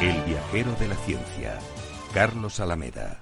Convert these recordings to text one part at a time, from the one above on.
El viajero de la ciencia, Carlos Alameda.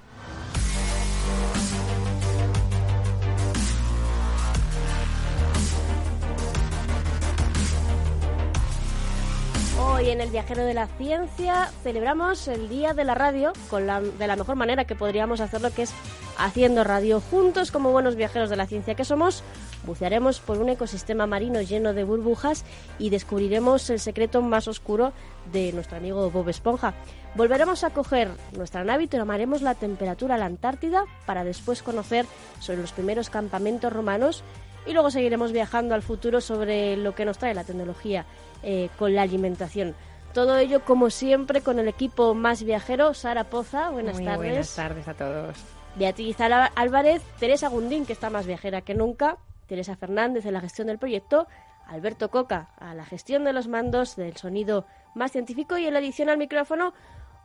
Hoy en el Viajero de la Ciencia celebramos el Día de la Radio con de la mejor manera que podríamos hacerlo, que es haciendo radio juntos como buenos viajeros de la ciencia que somos. Bucearemos por un ecosistema marino lleno de burbujas y descubriremos el secreto más oscuro de nuestro amigo Bob Esponja. Volveremos a coger nuestra nave y tomaremos la temperatura a la Antártida para después conocer sobre los primeros campamentos romanos y luego seguiremos viajando al futuro sobre lo que nos trae la tecnología eh, con la alimentación. Todo ello, como siempre, con el equipo más viajero, Sara Poza. Buenas Muy tardes. Buenas tardes a todos. Beatriz Álvarez, Teresa Gundín, que está más viajera que nunca, Teresa Fernández en la gestión del proyecto, Alberto Coca a la gestión de los mandos del sonido más científico y en la edición al micrófono,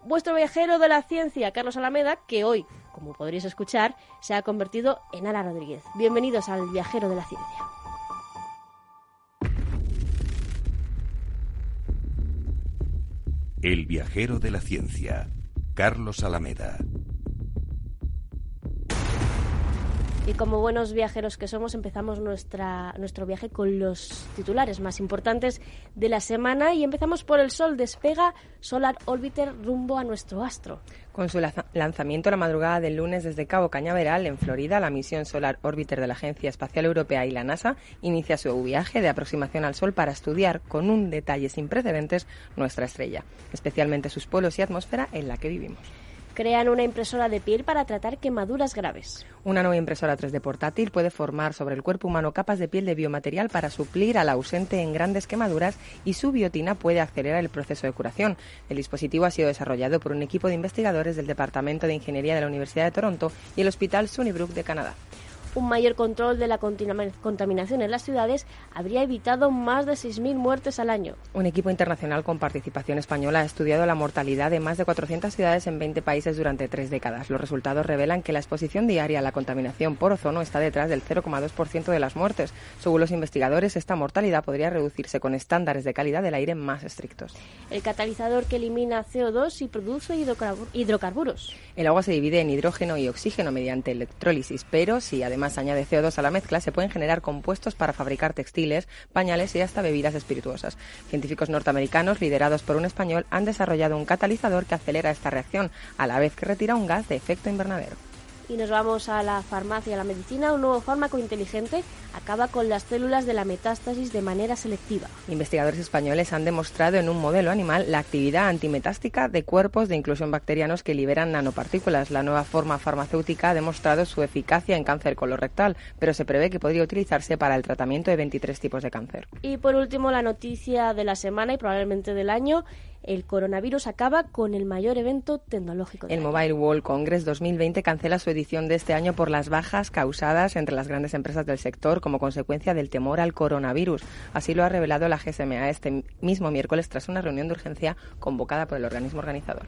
vuestro viajero de la ciencia, Carlos Alameda, que hoy, como podréis escuchar, se ha convertido en Ala Rodríguez. Bienvenidos al viajero de la ciencia. El viajero de la ciencia, Carlos Alameda. Y como buenos viajeros que somos, empezamos nuestra, nuestro viaje con los titulares más importantes de la semana y empezamos por el Sol. Despega Solar Orbiter rumbo a nuestro astro. Con su lanzamiento la madrugada del lunes desde Cabo Cañaveral, en Florida, la misión Solar Orbiter de la Agencia Espacial Europea y la NASA inicia su viaje de aproximación al Sol para estudiar con un detalle sin precedentes nuestra estrella, especialmente sus polos y atmósfera en la que vivimos. Crean una impresora de piel para tratar quemaduras graves. Una nueva impresora 3D portátil puede formar sobre el cuerpo humano capas de piel de biomaterial para suplir al ausente en grandes quemaduras y su biotina puede acelerar el proceso de curación. El dispositivo ha sido desarrollado por un equipo de investigadores del Departamento de Ingeniería de la Universidad de Toronto y el Hospital Sunnybrook de Canadá. Un mayor control de la contaminación en las ciudades habría evitado más de 6.000 muertes al año. Un equipo internacional con participación española ha estudiado la mortalidad de más de 400 ciudades en 20 países durante tres décadas. Los resultados revelan que la exposición diaria a la contaminación por ozono está detrás del 0,2% de las muertes. Según los investigadores, esta mortalidad podría reducirse con estándares de calidad del aire más estrictos. El catalizador que elimina CO2 y produce hidrocarbur- hidrocarburos. El agua se divide en hidrógeno y oxígeno mediante electrólisis, pero si además añade CO2 a la mezcla, se pueden generar compuestos para fabricar textiles, pañales y hasta bebidas espirituosas. Científicos norteamericanos, liderados por un español, han desarrollado un catalizador que acelera esta reacción, a la vez que retira un gas de efecto invernadero. Y nos vamos a la farmacia, a la medicina. Un nuevo fármaco inteligente acaba con las células de la metástasis de manera selectiva. Investigadores españoles han demostrado en un modelo animal la actividad antimetástica de cuerpos de inclusión bacterianos que liberan nanopartículas. La nueva forma farmacéutica ha demostrado su eficacia en cáncer colorectal, pero se prevé que podría utilizarse para el tratamiento de 23 tipos de cáncer. Y por último, la noticia de la semana y probablemente del año. El coronavirus acaba con el mayor evento tecnológico. del El año. Mobile World Congress 2020 cancela su edición de este año por las bajas causadas entre las grandes empresas del sector como consecuencia del temor al coronavirus. Así lo ha revelado la GSMA este mismo miércoles tras una reunión de urgencia convocada por el organismo organizador.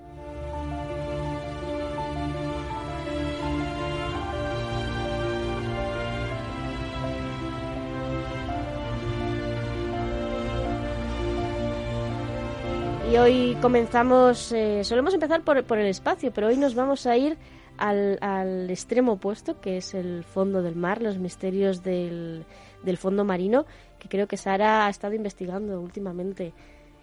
Y hoy comenzamos, eh, solemos empezar por, por, el espacio, pero hoy nos vamos a ir al, al, extremo opuesto, que es el fondo del mar, los misterios del, del fondo marino, que creo que Sara ha estado investigando últimamente.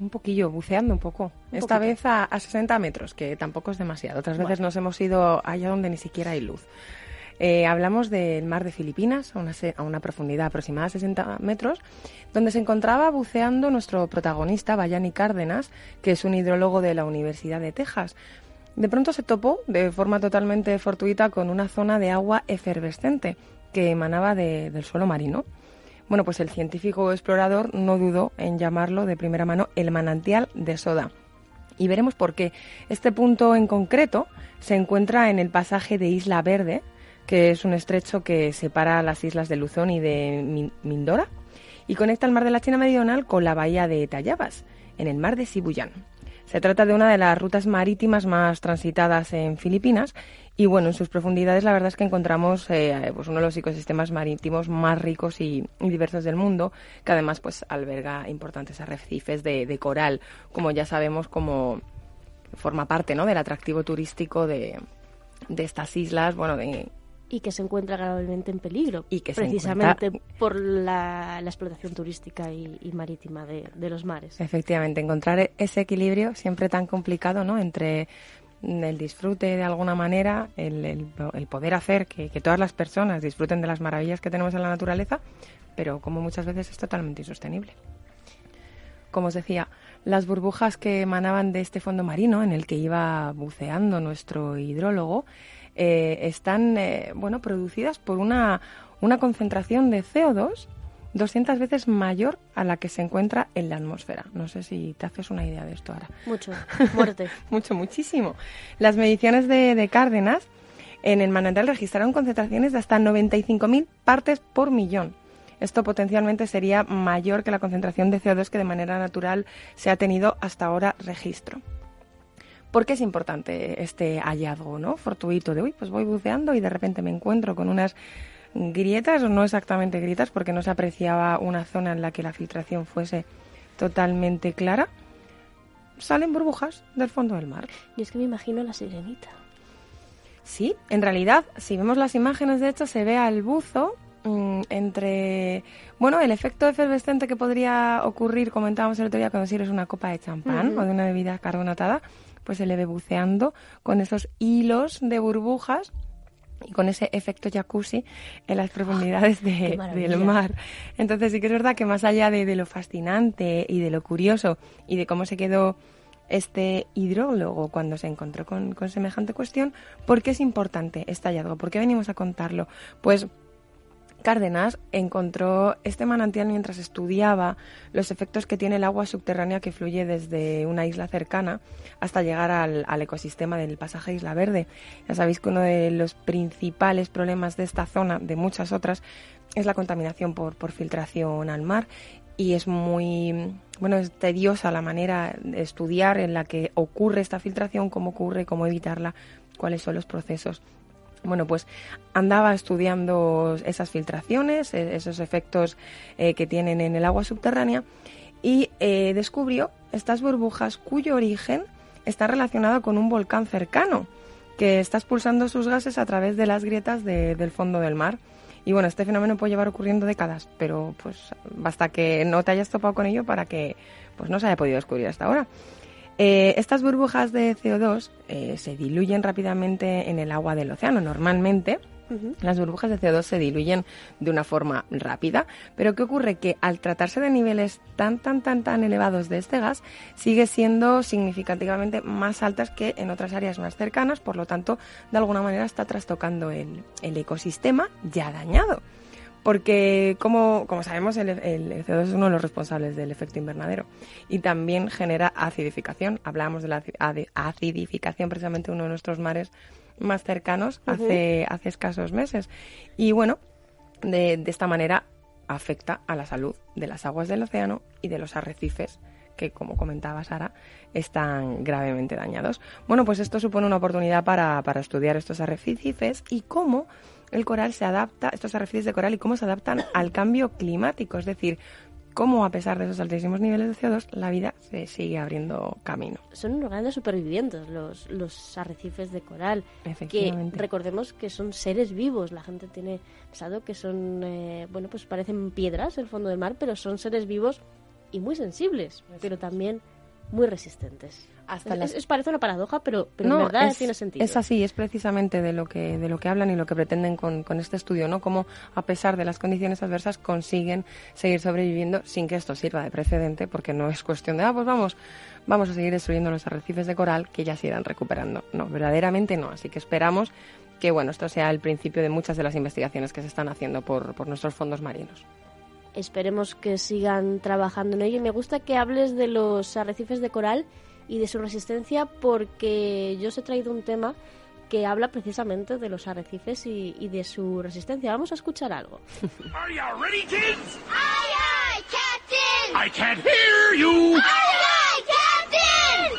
Un poquillo, buceando un poco. Un Esta poquito. vez a, a 60 metros, que tampoco es demasiado. Otras veces nos hemos ido allá donde ni siquiera hay luz. Eh, hablamos del mar de Filipinas, a una, a profundidad aproximada de 60 metros, donde se encontraba buceando nuestro protagonista, Bayani Cárdenas, que es un hidrólogo de la Universidad de Texas. De pronto se topó de forma totalmente fortuita con una zona de agua efervescente que emanaba de- del suelo marino. Bueno, pues el científico explorador no dudó en llamarlo de primera mano el manantial de soda. Y veremos por qué. Este punto en concreto se encuentra en el pasaje de Isla Verde, que es un estrecho que separa las islas de Luzón y de Min- Mindora, y conecta el mar de la China Meridional con la bahía de Tayabas, en el mar de Sibuyán. Se trata de una de las rutas marítimas más transitadas en Filipinas y bueno, en sus profundidades la verdad es que encontramos eh, pues uno de los ecosistemas marítimos más ricos y, y diversos del mundo, que además pues alberga importantes arrecifes de, de coral, como ya sabemos como forma parte ¿no? del atractivo turístico de, de estas islas, bueno, de, Y que se encuentra gravemente en peligro. Y que precisamente encuentra- por la, la explotación turística y, y marítima de, de los mares. Efectivamente, encontrar ese equilibrio siempre tan complicado, ¿no? Entre el disfrute de alguna manera, el, el- el poder hacer que, que todas las personas disfruten de las maravillas que tenemos en la naturaleza, pero como muchas veces es totalmente insostenible. Como os decía, las burbujas que emanaban de este fondo marino en el que iba buceando nuestro hidrólogo eh, están, eh, bueno, producidas por una, una concentración de CO2 200 veces mayor a la que se encuentra en la atmósfera. No sé si te haces una idea de esto ahora. Mucho. Muerte. Mucho, muchísimo. Las mediciones de, de Cárdenas en el manantial registraron concentraciones de hasta 95.000 partes por millón. Esto potencialmente sería mayor que la concentración de CO2 que de manera natural se ha tenido hasta ahora registro. ¿Por qué es importante este hallazgo no fortuito de, uy, pues voy buceando y de repente me encuentro con unas grietas, o no exactamente grietas, porque no se apreciaba una zona en la que la filtración fuese totalmente clara? Salen burbujas del fondo del mar. Y es que me imagino la sirenita. Sí, en realidad, si vemos las imágenes, de hecho, se ve al buzo mm, entre, bueno, el efecto efervescente que podría ocurrir, comentábamos el otro día, cuando sirves una copa de champán o de una bebida carbonatada, pues se le ve buceando con esos hilos de burbujas y con ese efecto jacuzzi en las profundidades de- maravilla. del mar. Entonces sí que es verdad que más allá de, de lo fascinante y de lo curioso y de cómo se quedó este hidrólogo cuando se encontró con, con semejante cuestión, ¿por qué es importante este hallazgo? ¿Por qué venimos a contarlo? Pues Cárdenas encontró este manantial mientras estudiaba los efectos que tiene el agua subterránea que fluye desde una isla cercana hasta llegar al, ecosistema del pasaje Isla Verde. Ya sabéis que uno de los principales problemas de esta zona, de muchas otras, es la contaminación por, por filtración al mar y es muy, bueno, es tediosa la manera de estudiar en la que ocurre esta filtración, cómo ocurre, cómo evitarla, cuáles son los procesos. Bueno, pues andaba estudiando esas filtraciones, eh, esos efectos eh, que tienen en el agua subterránea y eh, descubrió estas burbujas cuyo origen está relacionado con un volcán cercano que está expulsando sus gases a través de las grietas de- del fondo del mar. Y bueno, este fenómeno puede llevar ocurriendo décadas, pero pues basta que no te hayas topado con ello para que pues no se haya podido descubrir hasta ahora. Eh, estas burbujas de CO2 eh, se diluyen rápidamente en el agua del océano. Normalmente las burbujas de CO2 se diluyen de una forma rápida, pero ¿qué ocurre? Que al tratarse de niveles tan, tan, tan, tan elevados de este gas, sigue siendo significativamente más altas que en otras áreas más cercanas, por lo tanto, de alguna manera está trastocando el, el ecosistema ya dañado. Porque, como, como sabemos, el, el- el CO2 es uno de los responsables del efecto invernadero y también genera acidificación. Hablábamos de la acidificación precisamente en uno de nuestros mares más cercanos hace, hace escasos meses. Y bueno, de, de esta manera afecta a la salud de las aguas del océano y de los arrecifes que, como comentaba Sara, están gravemente dañados. Bueno, pues esto supone una oportunidad para, para estudiar estos arrecifes y cómo el coral se adapta, estos arrecifes de coral y cómo se adaptan al cambio climático, es decir, cómo a pesar de esos altísimos niveles de CO2 la vida se sigue abriendo camino. Son unos grandes supervivientes los, los arrecifes de coral, que recordemos que son seres vivos. La gente tiene pensado que son, eh, bueno, pues parecen piedras el fondo del mar, pero son seres vivos y muy sensibles, pero también muy resistentes. Hasta es, parece una paradoja, pero, pero en verdad tiene sentido. Es así, es precisamente de lo que de lo que hablan y lo que pretenden con, con este estudio, ¿no? Cómo a pesar de las condiciones adversas consiguen seguir sobreviviendo sin que esto sirva de precedente, porque no es cuestión de ah pues vamos vamos a seguir destruyendo los arrecifes de coral que ya se irán recuperando. No, verdaderamente no. Así que esperamos que bueno esto sea el principio de muchas de las investigaciones que se están haciendo por, por nuestros fondos marinos esperemos que sigan trabajando en ello. Me gusta que hables de los arrecifes de coral y de su resistencia porque yo os he traído un tema que habla precisamente de los arrecifes y, y de su resistencia. Vamos a escuchar algo. Are you ready, kids? Aye, aye, Captain. I can't hear you. Aye, aye, Captain.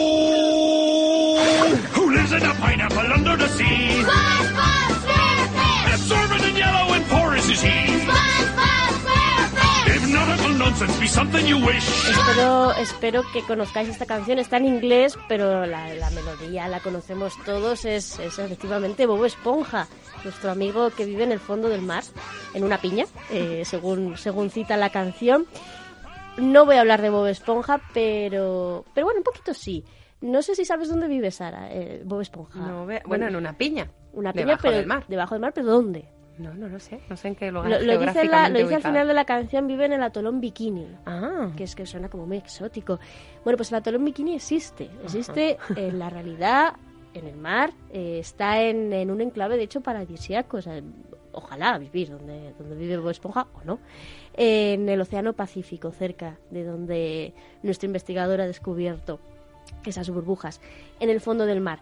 Oh, who lives in a pineapple under the sea? SpongeBob SquarePants. Absorbent and yellow and porous is he. Espero, espero que conozcáis esta canción. Está en inglés, pero la, melodía la conocemos todos. Es, efectivamente Bobo Esponja, nuestro amigo que vive en el fondo del mar, en una piña, eh, según, según cita la canción. No voy a hablar de Bob Esponja, pero, pero bueno, un poquito sí. No sé si sabes dónde vive Sara, eh, Bob Esponja. bueno, en una piña. Una piña, pero del mar. Debajo del mar, pero ¿dónde? No, no lo sé. No sé en qué lugar. Lo, lo dice, lo dice al final de la canción, vive en el atolón Bikini. Ah. Que es que suena como muy exótico. Bueno, pues el atolón Bikini existe. Existe en la realidad, en el mar. Eh, está en, en, un enclave, de hecho, paradisíaco. O sea, ojalá vivir donde, donde vive Bob Esponja o no. en el Océano Pacífico, cerca de donde nuestro investigador ha descubierto esas burbujas. En el fondo del mar.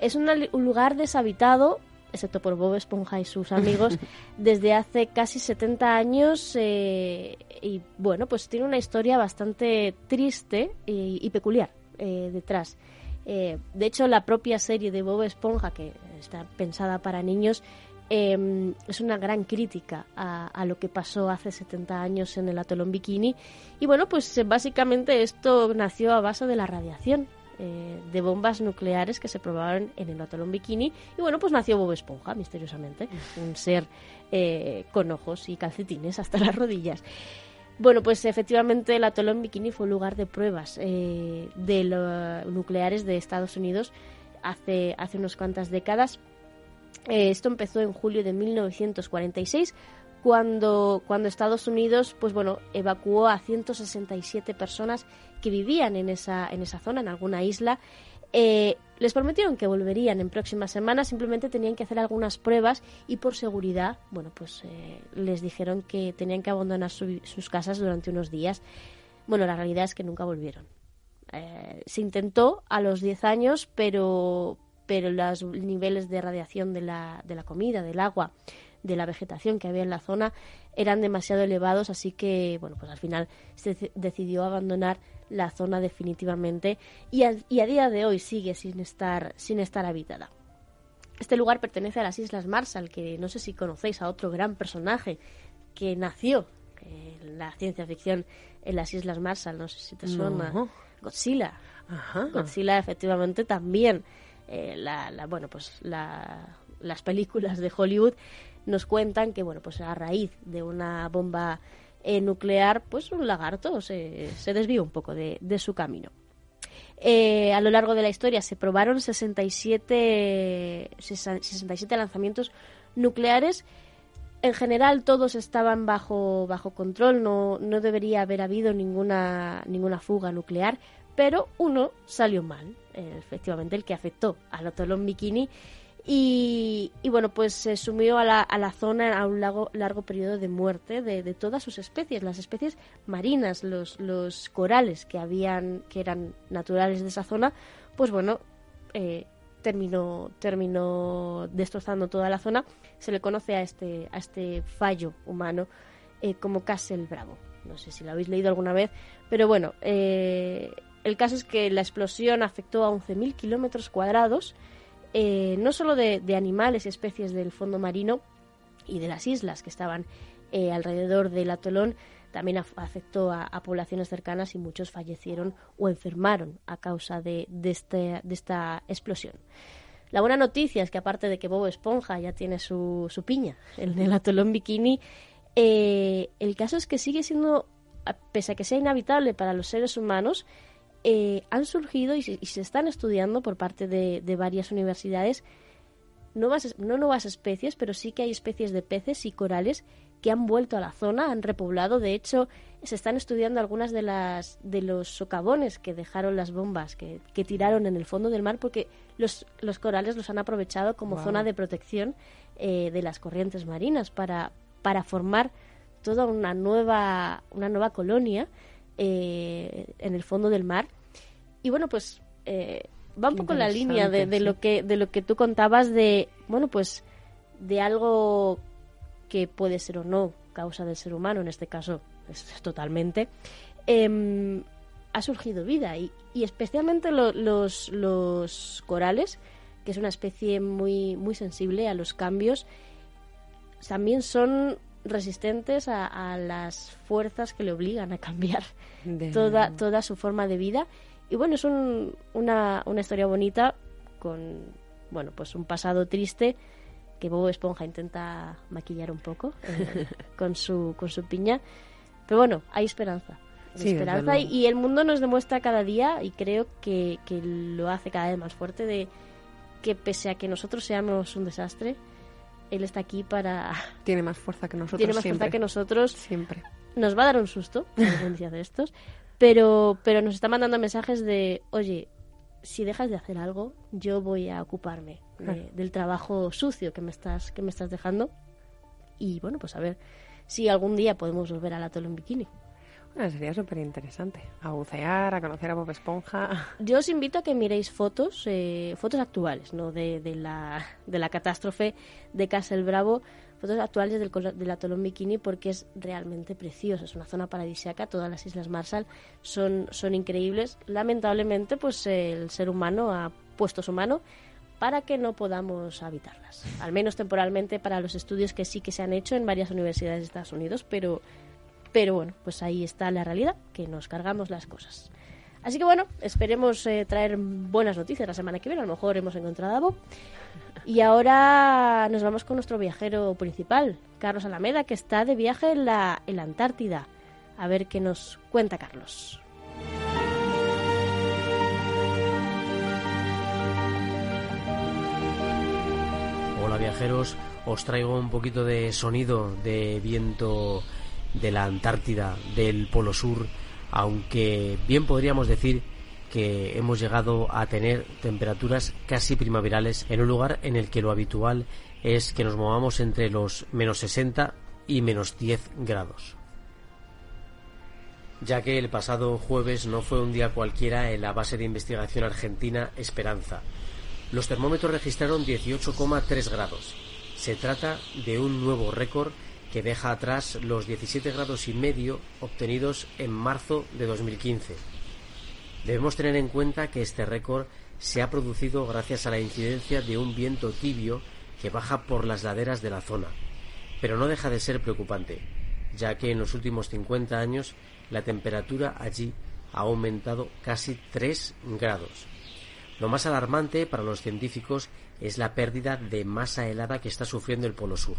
Es un lugar deshabitado excepto por Bob Esponja y sus amigos, desde hace casi 70 años eh, y bueno, pues tiene una historia bastante triste y, peculiar eh, detrás. Eh, de hecho, la propia serie de Bob Esponja, que está pensada para niños, em, es una gran crítica a, a, lo que pasó hace 70 años en el atolón Bikini. Y bueno, pues básicamente esto nació a base de la radiación. Eh, de bombas nucleares que se probaron en el atolón Bikini. Y bueno, pues nació Bob Esponja, misteriosamente, un ser eh, con ojos y calcetines hasta las rodillas. Bueno, pues efectivamente el atolón Bikini fue lugar de pruebas eh, de los nucleares de Estados Unidos hace, hace unas cuantas décadas. esto empezó en julio de 1946 cuando, cuando Estados Unidos pues bueno, evacuó a 167 personas que vivían en esa, en esa zona, en alguna isla. Eh, les prometieron que volverían en próximas semanas, simplemente tenían que hacer algunas pruebas y por seguridad, bueno, pues eh, les dijeron que tenían que abandonar sus casas durante unos días. Bueno, la realidad es que nunca volvieron. Eh, se intentó a los 10 años, pero, pero los niveles de radiación de la, de la comida, del agua, de la vegetación que había en la zona eran demasiado elevados, así que bueno, pues al final se decidió abandonar la zona definitivamente y a, día de hoy sigue sin estar sin estar habitada. Este lugar pertenece a las Islas Marshall, que no sé si conocéis a otro gran personaje que nació en la ciencia ficción en las Islas Marshall, no sé si te suena. Godzilla. Godzilla efectivamente también eh, la, bueno pues las películas de Hollywood nos cuentan que, bueno, pues a raíz de una bomba eh, nuclear, pues un lagarto se, se desvió un poco de, su camino. Eh, a lo largo de la historia se probaron 67, 67 lanzamientos nucleares. En general todos estaban bajo, bajo control, no, no debería haber habido ninguna, ninguna fuga nuclear, pero uno salió mal, eh, efectivamente el que afectó al atolón Bikini y, bueno, pues se sumió a la, a la zona a un largo, largo periodo de muerte de, de, todas sus especies, las especies marinas, los, los corales que habían, que eran naturales de esa zona, pues bueno, eh, terminó, terminó destrozando toda la zona. Se le conoce a este, a este fallo humano eh, como Castle Bravo. No sé si lo habéis leído alguna vez, pero bueno, eh, el caso es que la explosión afectó a 11.000 kilómetros cuadrados eh, no solo de, animales y especies del fondo marino y de las islas que estaban eh, alrededor del atolón, también afectó a, poblaciones cercanas y muchos fallecieron o enfermaron a causa de, este, esta explosión. La buena noticia es que aparte de que Bobo Esponja ya tiene su, su piña en el atolón bikini, eh, el caso es que sigue siendo, pese a que sea inhabitable para los seres humanos, eh, han surgido y se, están estudiando por parte de, de varias universidades nuevas, no nuevas especies, pero sí que hay especies de peces y corales que han vuelto a la zona, han repoblado. De hecho, se están estudiando algunas de las de los socavones que dejaron las bombas que, que tiraron en el fondo del mar, porque los, los corales los han aprovechado como zona de protección eh, de las corrientes marinas para, para formar toda una nueva, una nueva colonia eh, en el fondo del mar. Y bueno, pues eh, va un poco en la línea de, de lo que de lo que tú contabas de bueno pues de algo que puede ser o no causa del ser humano en este caso es, totalmente em, ha surgido vida y, y especialmente los, los corales que es una especie muy muy sensible a los cambios también son resistentes a, las fuerzas que le obligan a cambiar toda, toda su forma de vida y bueno, es una, una historia bonita con, bueno, pues un pasado triste que Bobo Esponja intenta maquillar un poco eh, con, su, con su piña. Pero bueno, hay esperanza. esperanza y, el mundo nos demuestra cada día y creo que, que lo hace cada vez más fuerte de que pese a que nosotros seamos un desastre, él está aquí para... Tiene más fuerza que nosotros. Tiene más fuerza que nosotros. Siempre. Nos va a dar un susto, de estos, pero, pero nos está mandando mensajes de, oye, si dejas de hacer algo, yo voy a ocuparme del trabajo sucio que me estás que me estás dejando. Y bueno, pues a ver si algún día podemos volver al atol en bikini. Bueno, sería súper interesante. A bucear, a conocer a Bob Esponja. Yo os invito a que miréis fotos, eh, fotos actuales, ¿no? De, de, la, de la catástrofe de Castle Bravo, fotos actuales del, del atolón Bikini porque es realmente precioso, es una zona paradisíaca, todas las Islas Marshall son, son increíbles. Lamentablemente, pues el ser humano ha puesto su mano para que no podamos habitarlas, al menos temporalmente para los estudios que sí que se han hecho en varias universidades de Estados Unidos, pero, pero bueno, pues ahí está la realidad, que nos cargamos las cosas. Así que bueno, esperemos eh, traer buenas noticias la semana que viene. A lo mejor hemos encontrado a Bob. Y ahora nos vamos con nuestro viajero principal, Carlos Alameda, que está de viaje en la, en la Antártida. A ver qué nos cuenta Carlos. Hola viajeros, os traigo un poquito de sonido de viento de la Antártida, del Polo Sur, aunque bien podríamos decir que hemos llegado a tener temperaturas casi primaverales en un lugar en el que lo habitual es que nos movamos entre los menos 60 y menos 10 grados. Ya que el pasado jueves no fue un día cualquiera en la base de investigación argentina Esperanza. Los termómetros registraron 18,3 grados. Se trata de un nuevo récord que deja atrás los 17 grados y medio obtenidos en marzo de 2015 Debemos tener en cuenta que este récord se ha producido gracias a la incidencia de un viento tibio que baja por las laderas de la zona, pero no deja de ser preocupante, ya que en los últimos 50 años la temperatura allí ha aumentado casi 3 grados. Lo más alarmante para los científicos es la pérdida de masa helada que está sufriendo el Polo Sur.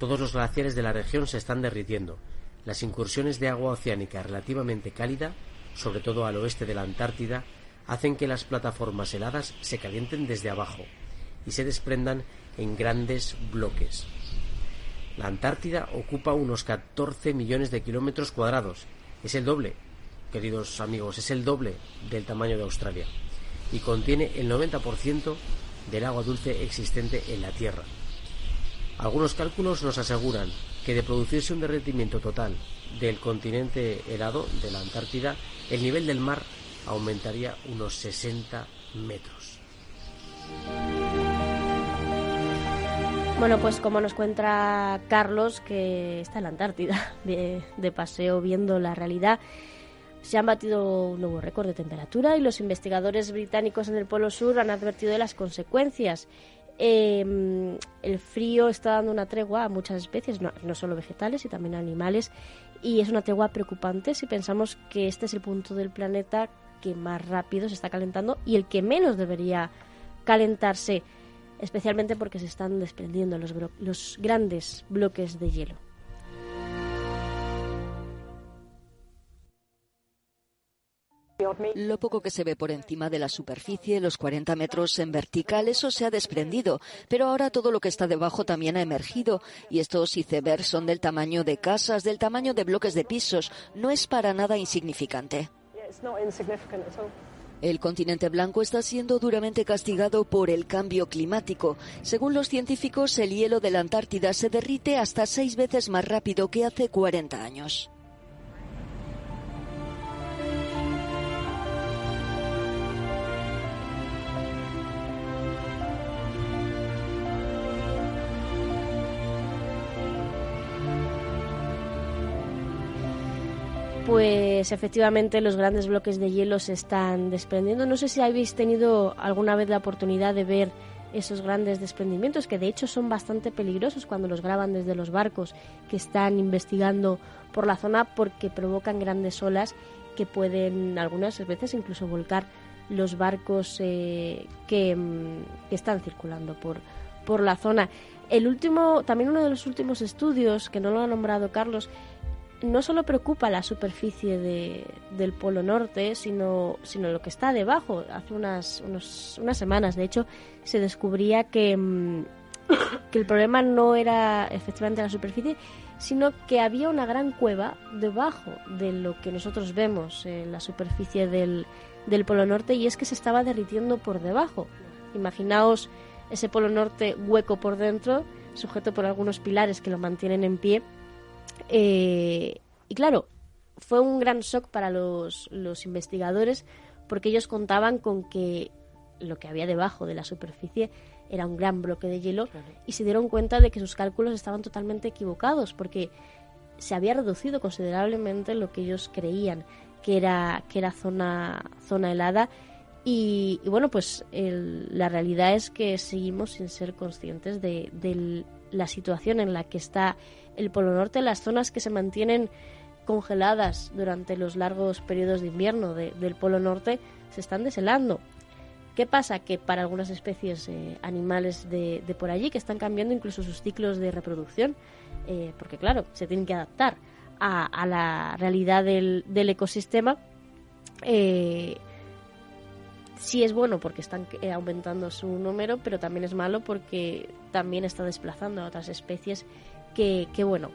Todos los glaciares de la región se están derritiendo. Las incursiones de agua oceánica relativamente cálida sobre todo al oeste de la Antártida, hacen que las plataformas heladas se calienten desde abajo y se desprendan en grandes bloques. La Antártida ocupa unos 14 millones de kilómetros cuadrados. Es el doble, queridos amigos, es el doble del tamaño de Australia y contiene el 90% del agua dulce existente en la Tierra. Algunos cálculos nos aseguran que de producirse un derretimiento total del continente helado de la Antártida, el nivel del mar aumentaría unos 60 metros. Bueno, pues como nos cuenta Carlos, que está en la Antártida de, de, paseo viendo la realidad, se han batido un nuevo récord de temperatura y los investigadores británicos en el Polo Sur han advertido de las consecuencias. Em, el frío está dando una tregua a muchas especies, no, solo vegetales, y también animales, y es una tregua preocupante si pensamos que este es el punto del planeta que más rápido se está calentando y el que menos debería calentarse, especialmente porque se están desprendiendo los grandes bloques de hielo. Lo poco que se ve por encima de la superficie, los 40 metros en vertical, eso se ha desprendido, pero ahora todo lo que está debajo también ha emergido y estos icebergs son del tamaño de casas, del tamaño de bloques de pisos, no es para nada insignificante. El continente blanco está siendo duramente castigado por el cambio climático. Según los científicos, el hielo de la Antártida se derrite hasta seis veces más rápido que hace 40 años. Pues efectivamente los grandes bloques de hielo se están desprendiendo. No sé si habéis tenido alguna vez la oportunidad de ver esos grandes desprendimientos, que de hecho son bastante peligrosos cuando los graban desde los barcos que están investigando por la zona porque provocan grandes olas que pueden algunas veces incluso volcar los barcos eh, que, mm, que, están circulando por, por la zona. El último, también uno de los últimos estudios, que no lo ha nombrado Carlos, no solo preocupa la superficie de, del Polo Norte, sino, sino lo que está debajo. Hace unas, unas semanas, de hecho, se descubría que, mm, que el problema no era efectivamente la superficie, sino que había una gran cueva debajo de lo que nosotros vemos en la superficie del, del Polo Norte y es que se estaba derritiendo por debajo. Imaginaos ese Polo Norte hueco por dentro, sujeto por algunos pilares que lo mantienen en pie eh, y claro, fue un gran shock para los, los investigadores porque ellos contaban con que lo que había debajo de la superficie era un gran bloque de hielo y se dieron cuenta de que sus cálculos estaban totalmente equivocados porque se había reducido considerablemente lo que ellos creían que era que era zona zona helada y, bueno pues la realidad es que seguimos sin ser conscientes de, de la situación en la que está el Polo Norte, las zonas que se mantienen congeladas durante los largos periodos de invierno del Polo Norte se están deshelando. ¿Qué pasa? Que para algunas especies eh, animales de, por allí que están cambiando incluso sus ciclos de reproducción, eh, porque claro, se tienen que adaptar a, la realidad del, ecosistema, eh, sí es bueno porque están aumentando su número, pero también es malo porque también está desplazando a otras especies que, bueno,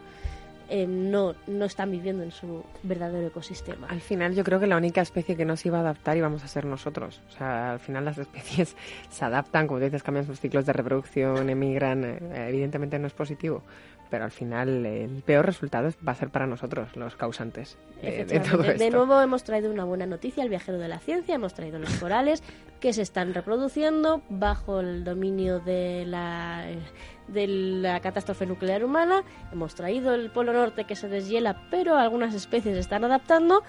eh, no, no están viviendo en su verdadero ecosistema. Al final yo creo que la única especie que no se iba a adaptar íbamos a ser nosotros. O sea, al final las especies se adaptan, como dices, cambian sus ciclos de reproducción, emigran, eh, evidentemente no es positivo pero al final el peor resultado va a ser para nosotros, los causantes de, todo esto. De nuevo hemos traído una buena noticia al viajero de la ciencia, hemos traído los corales que se están reproduciendo bajo el dominio de la, de la catástrofe nuclear humana, hemos traído el polo norte que se deshiela, pero algunas especies se están adaptando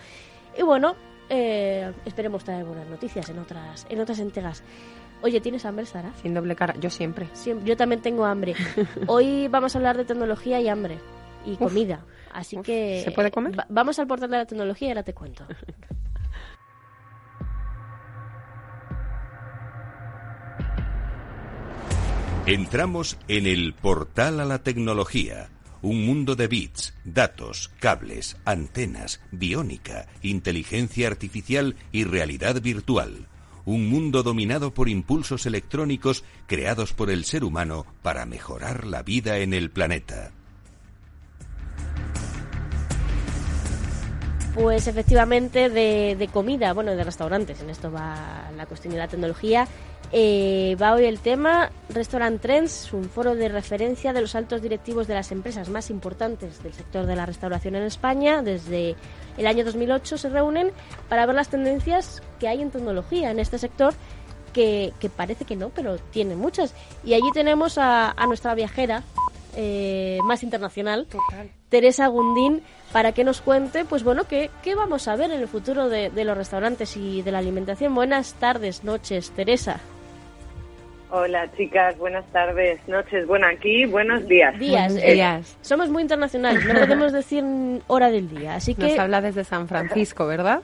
y bueno, eh, esperemos traer buenas noticias en otras, en otras entregas. Oye, ¿tienes hambre, Sara? Sin doble cara, yo siempre. yo también tengo hambre. Hoy vamos a hablar de tecnología y hambre y comida. Así que... ¿Se puede comer? vamos al portal de la tecnología y ahora te cuento. Entramos en el portal a la tecnología. Un mundo de bits, datos, cables, antenas, biónica, inteligencia artificial y realidad virtual un mundo dominado por impulsos electrónicos creados por el ser humano para mejorar la vida en el planeta. Pues efectivamente de, comida, bueno, de restaurantes, en esto va la cuestión de la tecnología. Eh, va hoy el tema Restaurant Trends, un foro de referencia de los altos directivos de las empresas más importantes del sector de la restauración en España. Desde el año 2008 se reúnen para ver las tendencias que hay en tecnología en este sector, que, parece que no, pero tiene muchas. Y allí tenemos a, nuestra viajera eh, más internacional, Teresa Gundín, para que nos cuente, pues bueno, qué, qué vamos a ver en el futuro de, de los restaurantes y de la alimentación. Buenas tardes, noches, Teresa. Hola chicas, buenas tardes, noches. Bueno, aquí buenos días. Días. Buenos eh, días. somos muy internacionales, no podemos decir hora del día, así que Nos habla desde San Francisco, ¿verdad?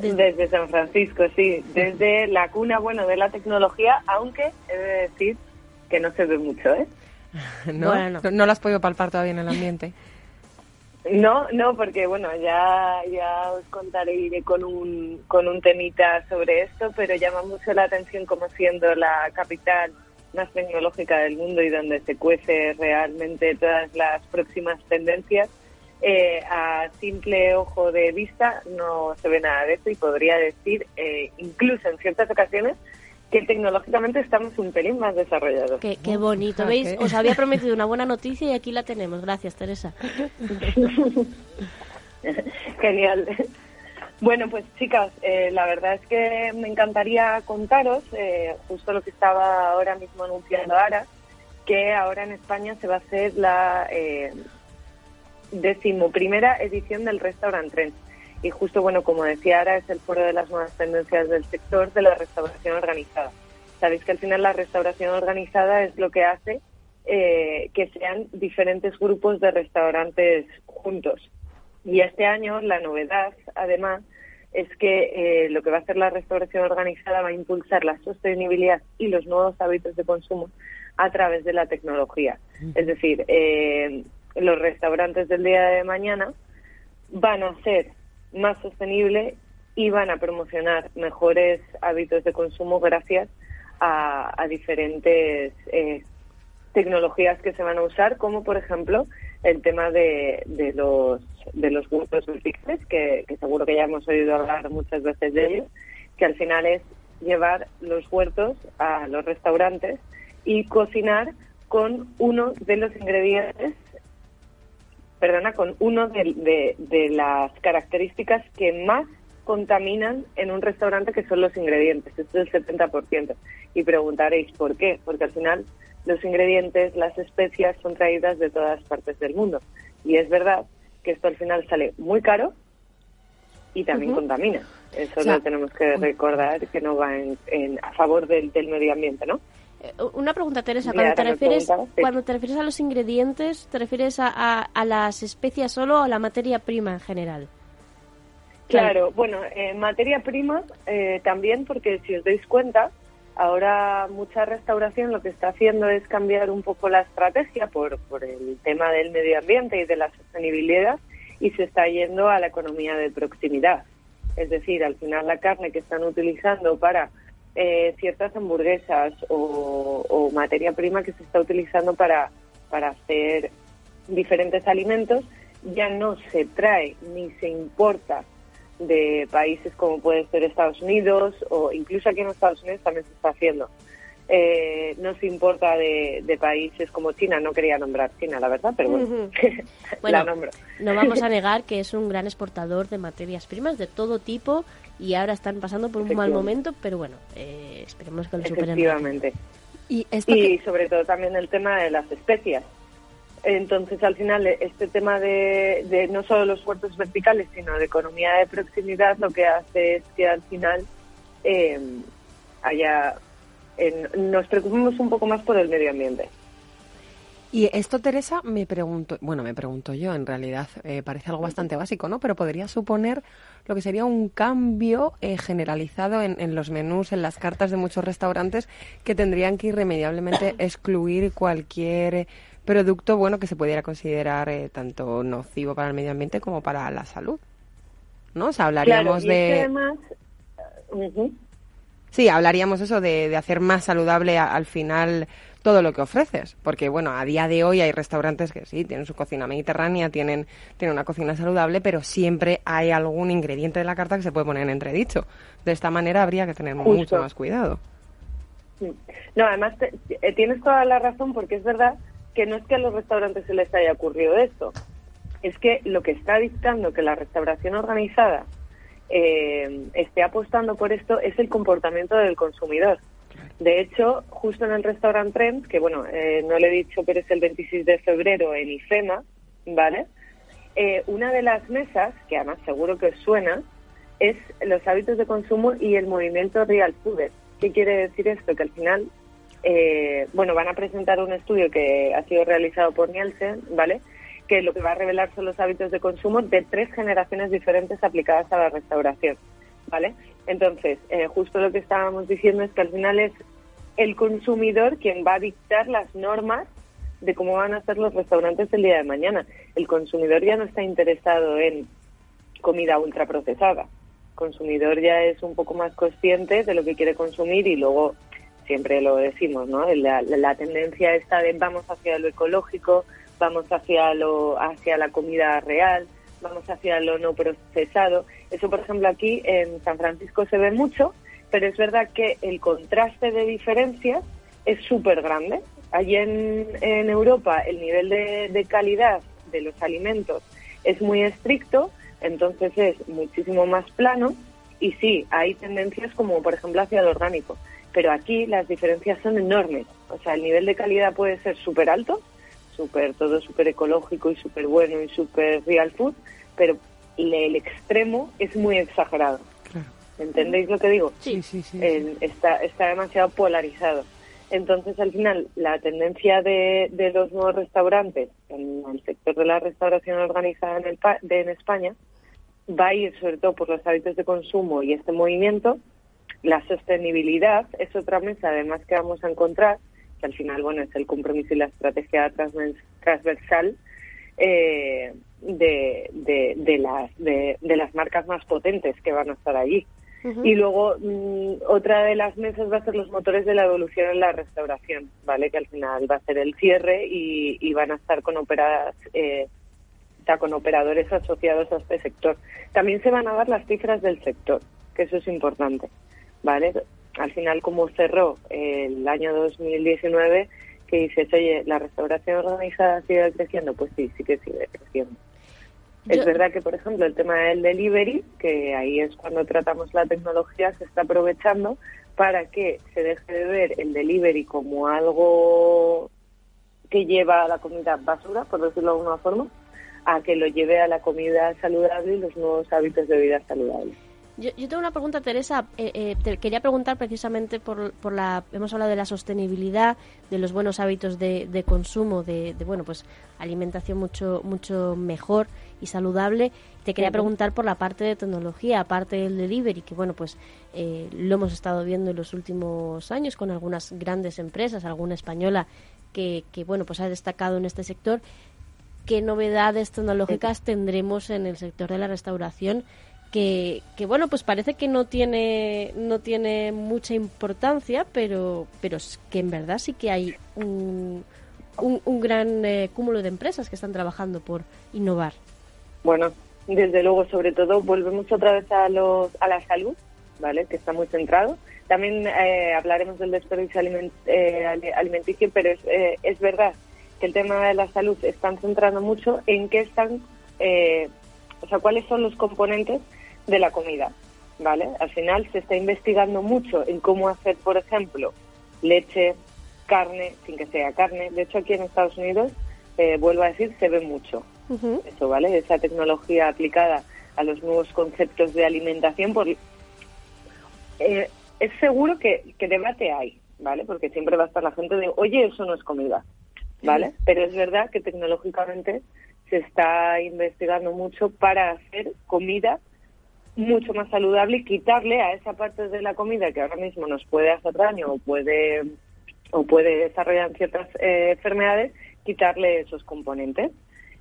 Desde San Francisco, sí, desde la cuna, bueno, de la tecnología, aunque he de decir que no se ve mucho, ¿eh? ¿No? Bueno. no. no lo has podido palpar todavía en el ambiente. No, no, porque bueno, ya, ya os contaré iré con un, con un temita sobre esto, pero llama mucho la atención como siendo la capital más tecnológica del mundo y donde se cuece realmente todas las próximas tendencias. eh, a simple ojo de vista no se ve nada de eso y podría decir, eh, incluso en ciertas ocasiones, que tecnológicamente estamos un pelín más desarrollados. qué, qué bonito, Ah, ¿veis? Os había prometido una buena noticia y aquí la tenemos. Gracias, Teresa. Genial. Bueno, pues chicas, eh, la verdad es que me encantaría contaros eh, justo lo que estaba ahora mismo anunciando Ara, que ahora en España se va a hacer la eh, decimoprimera edición del Restaurant Trends. Y justo, bueno, como decía Ara, es el foro de las nuevas tendencias del sector de la restauración organizada. Sabéis que al final la restauración organizada es lo que hace eh, que sean diferentes grupos de restaurantes juntos. Y este año la novedad, además, es que eh, lo que va a hacer la restauración organizada va a impulsar la sostenibilidad y los nuevos hábitos de consumo a través de la tecnología. Es decir, eh, los restaurantes del día de mañana van a ser más sostenibles y van a promocionar mejores hábitos de consumo gracias a, diferentes eh, tecnologías que se van a usar, como por ejemplo el tema de, de los de los huertos verticales, que, que seguro que ya hemos oído hablar muchas veces de ellos, que al final es llevar los huertos a los restaurantes y cocinar con uno de los ingredientes, perdona, con uno de, de- de las características que más contaminan en un restaurante, que son los ingredientes. Esto es el 70%. Y preguntaréis por qué. Porque al final los ingredientes, las especias son traídas de todas partes del mundo. Y es verdad que esto al final sale muy caro y también contamina. Eso O sea, lo tenemos que recordar, que no va en, en- a favor del, del medio ambiente, ¿no? Eh, Una pregunta, Teresa. Cuando te, refieres, cuando te refieres a los ingredientes, ¿te refieres a, a- a las especias solo o a la materia prima en general? Claro, bueno, en materia prima eh, también, porque si os dais cuenta, ahora mucha restauración lo que está haciendo es cambiar un poco la estrategia por, por el tema del medio ambiente y de la sostenibilidad y se está yendo a la economía de proximidad. Es decir, al final la carne que están utilizando para eh, ciertas hamburguesas o, o materia prima que se está utilizando para, para hacer diferentes alimentos ya no se trae ni se importa de países como puede ser Estados Unidos o incluso aquí en Estados Unidos también se está haciendo. Eh, no se importa de, de países como China, no quería nombrar China, la verdad, pero bueno, Ujú. la Bueno, nombro. no vamos a negar que es un gran exportador de materias primas de todo tipo y ahora están pasando por un mal momento, pero bueno, eh, esperemos que lo superen. Efectivamente. Y esto Y sobre todo también el tema de las especias. Entonces, al final, este tema de, de no solo los huertos verticales, sino de economía de proximidad, lo que hace es que al final eh, haya, en- nos preocupemos un poco más por el medio ambiente. Y esto, Teresa, me pregunto, bueno, me pregunto yo, en realidad eh, parece algo bastante básico, ¿no? Pero podría suponer lo que sería un cambio eh, generalizado en, en los menús, en las cartas de muchos restaurantes que tendrían que irremediablemente excluir cualquier eh, producto, bueno, que se pudiera considerar eh, tanto nocivo para el medio ambiente como para la salud. ¿No? O sea, hablaríamos Claro, de... además, ujú, Sí, hablaríamos eso de, de hacer más saludable a- al final todo lo que ofreces, porque bueno, a día de hoy hay restaurantes que sí, tienen su cocina mediterránea, tienen, tienen una cocina saludable, pero siempre hay algún ingrediente de la carta que se puede poner en entredicho. De esta manera habría que tener Justo. mucho más cuidado. No, además te- eh, tienes toda la razón porque es verdad que no es que a los restaurantes se les haya ocurrido esto, es que lo que está dictando que la restauración organizada eh, esté apostando por esto es el comportamiento del consumidor. De hecho, justo en el restaurant Trends, que bueno, eh, no le he dicho, pero es el 26 de febrero en IFEMA, ¿vale? Eh, una de las mesas, que además seguro que os suena, es los hábitos de consumo y el movimiento real food. ¿Qué quiere decir esto? Que al final eh, bueno, van a presentar un estudio que ha sido realizado por Nielsen, ¿vale? Que lo que va a revelar son los hábitos de consumo de tres generaciones diferentes aplicadas a la restauración, ¿vale? Entonces, eh, justo lo que estábamos diciendo es que al final es el consumidor quien va a dictar las normas de cómo van a ser los restaurantes el día de mañana. El consumidor ya no está interesado en comida ultraprocesada. El consumidor ya es un poco más consciente de lo que quiere consumir y luego siempre lo decimos, ¿no? La, tendencia está de vamos hacia lo ecológico, vamos hacia lo hacia la comida real, vamos hacia lo no procesado. Eso, por ejemplo, aquí en San Francisco se ve mucho, pero es verdad que el contraste de diferencias es súper grande. Allí en, en, Europa el nivel de, de calidad de los alimentos es muy estricto, entonces es muchísimo más plano y sí, hay tendencias como por ejemplo hacia el orgánico, pero aquí las diferencias son enormes. O sea, el nivel de calidad puede ser súper alto, súper todo súper ecológico y súper bueno y súper real food, pero el extremo es muy exagerado. ¿Entendéis lo que digo? Sí, sí, sí. está, está demasiado polarizado. Entonces, al final, la tendencia de, de, los nuevos restaurantes en el sector de la restauración organizada en, el, en España va a ir sobre todo por los hábitos de consumo y este movimiento. La sostenibilidad es otra mesa, además, que vamos a encontrar, que al final, bueno, es el compromiso y la estrategia transversal eh, de, de, de, las, de, de las marcas más potentes que van a estar allí. Y luego mm, otra de las mesas va a ser los motores de la evolución en la restauración, ¿vale? Que al final va a ser el cierre y, van a estar con operadas, eh, con operadores asociados a este sector. También se van a dar las cifras del sector, que eso es importante, ¿vale? Al final, como cerró el año 2019, que dices, oye, la restauración organizada sigue creciendo, pues sí, sí que sigue creciendo. Es verdad que, por ejemplo, el tema del delivery, que ahí es cuando tratamos la tecnología, se está aprovechando para que se deje de ver el delivery como algo que lleva a la comida basura, por decirlo de alguna forma, a que lo lleve a la comida saludable y los nuevos hábitos de vida saludables. Yo, tengo una pregunta, Teresa. Eh, eh, te quería preguntar precisamente por, por, la. Hemos hablado de la sostenibilidad, de los buenos hábitos de, de consumo, de, de, bueno, pues alimentación mucho mucho mejor y saludable. Te quería preguntar por la parte de tecnología, aparte del delivery, que bueno, pues eh, lo hemos estado viendo en los últimos años con algunas grandes empresas, alguna española que, que bueno, pues ha destacado en este sector. ¿Qué novedades tecnológicas tendremos en el sector de la restauración? Que, bueno, pues parece que no tiene, no tiene mucha importancia, pero, pero que en verdad sí que hay un, un, gran eh, cúmulo de empresas que están trabajando por innovar. Bueno, desde luego, sobre todo, volvemos otra vez a, los, a la salud, ¿vale? Que está muy centrado. También eh, hablaremos del desperdicio eh, alimenticio, pero es, es verdad que el tema de la salud están centrando mucho en qué están, o sea, cuáles son los componentes de la comida, ¿vale? Al final se está investigando mucho en cómo hacer, por ejemplo, leche, carne, sin que sea carne. De hecho, aquí en Estados Unidos, eh, vuelvo a decir, se ve mucho eso, ¿vale? Esa tecnología aplicada a los nuevos conceptos de alimentación. Por, eh, es seguro que, que debate hay, ¿vale? Porque siempre va a estar la gente de, oye, eso no es comida, ¿vale? Pero es verdad que tecnológicamente se está investigando mucho para hacer comida mucho más saludable y quitarle a esa parte de la comida que ahora mismo nos puede hacer daño o puede o puede desarrollar ciertas eh, enfermedades, quitarle esos componentes.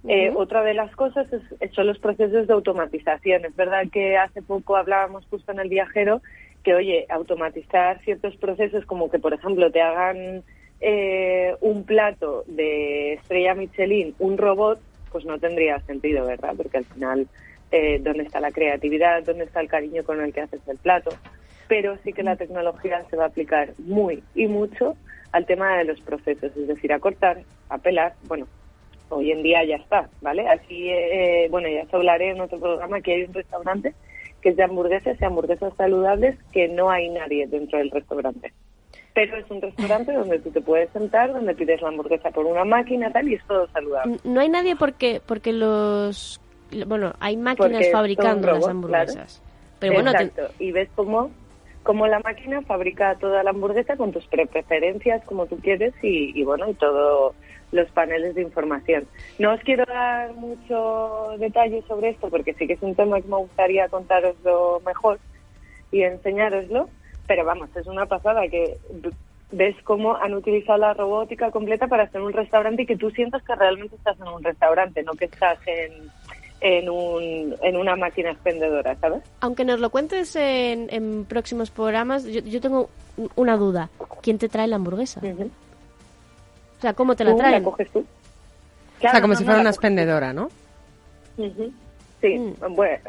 Eh, otra de las cosas es, son los procesos de automatización. Es verdad que hace poco hablábamos justo en el viajero que, oye, automatizar ciertos procesos como que, por ejemplo, te hagan eh, un plato de estrella Michelin, un robot, pues no tendría sentido, ¿verdad? Porque al final eh, dónde está la creatividad, dónde está el cariño con el que haces el plato. Pero sí que la tecnología se va a aplicar muy y mucho al tema de los procesos, es decir, a cortar, a pelar. Bueno, hoy en día ya está, ¿vale? Así, eh, bueno, ya os hablaré en otro programa que hay un restaurante que es de hamburguesas y hamburguesas saludables que no hay nadie dentro del restaurante. Pero es un restaurante donde tú te puedes sentar, donde pides la hamburguesa por una máquina tal y es todo saludable. No hay nadie porque porque los bueno, hay máquinas fabricando las hamburguesas. Pero bueno, Exacto. y ves cómo como la máquina fabrica toda la hamburguesa con tus preferencias como tú quieres y, y bueno, y todos los paneles de información. No os quiero dar mucho detalle sobre esto porque sí que es un tema que me gustaría contaroslo mejor y enseñároslo, pero vamos, es una pasada que ves cómo han utilizado la robótica completa para hacer un restaurante y que tú sientas que realmente estás en un restaurante, no que estás en, en, un, en una máquina expendedora, ¿sabes? Aunque nos lo cuentes en, en próximos programas, yo, yo, tengo una duda. ¿Quién te trae la hamburguesa? O sea, ¿cómo te la traen? ¿La coges tú? Claro, o sea, como no, si fuera no, una expendedora, ¿no? Uh -huh. Sí, mm. bueno,